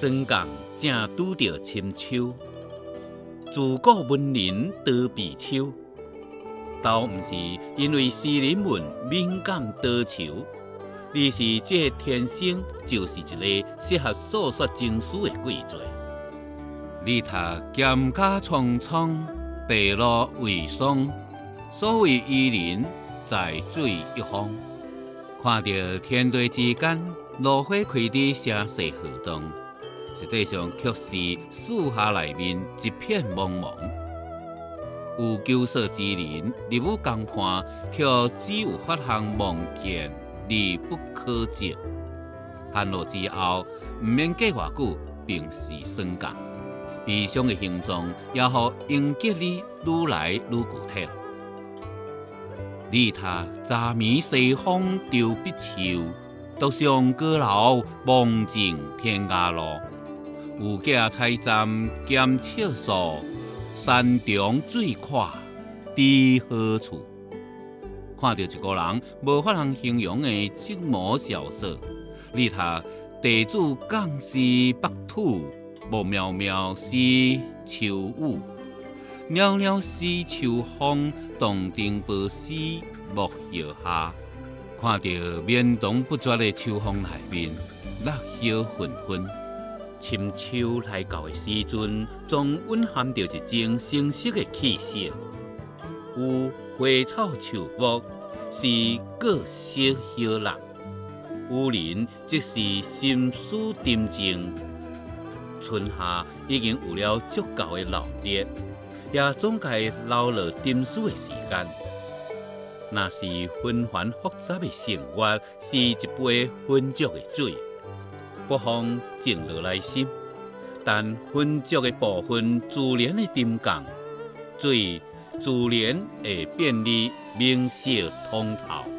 霜降正拄着深秋，自古文人多避秋，倒毋是因为诗人们敏感多愁，而是这天生就是一个适合诉说情绪的季节。日头蒹葭苍苍，白露为霜，所谓伊人，在水一方。看着天地之间，落花开伫城市河东，实际上却是树下内面一片茫茫。有救世之人入伍公判，却只有发行望见而不可及。寒露之后，毋免过偌久，便是霜降。悲伤的形状，也互迎接你愈来愈具体。日头乍眠西风丢碧秋，独上高楼望尽天涯路。有架菜站兼笑诉，山中水阔知何处？看到一个人无法通形容的寂寞萧瑟。日头地主讲是北土，无渺渺是秋雨。袅袅是秋风，洞庭波斯木叶下。看着绵长不绝的秋风内面，落叶纷纷。深秋来到的时阵，总蕴含着一种成熟的气息。有花草树木是各色热闹，有人则是心思沉静。春夏已经有了足够的热烈。也总该留了沉思的时间。那是纷繁复杂的生活，是一杯浑浊的水，不妨静落来心。但浑浊的部分自然会沉降，水自然会变得明澈通透。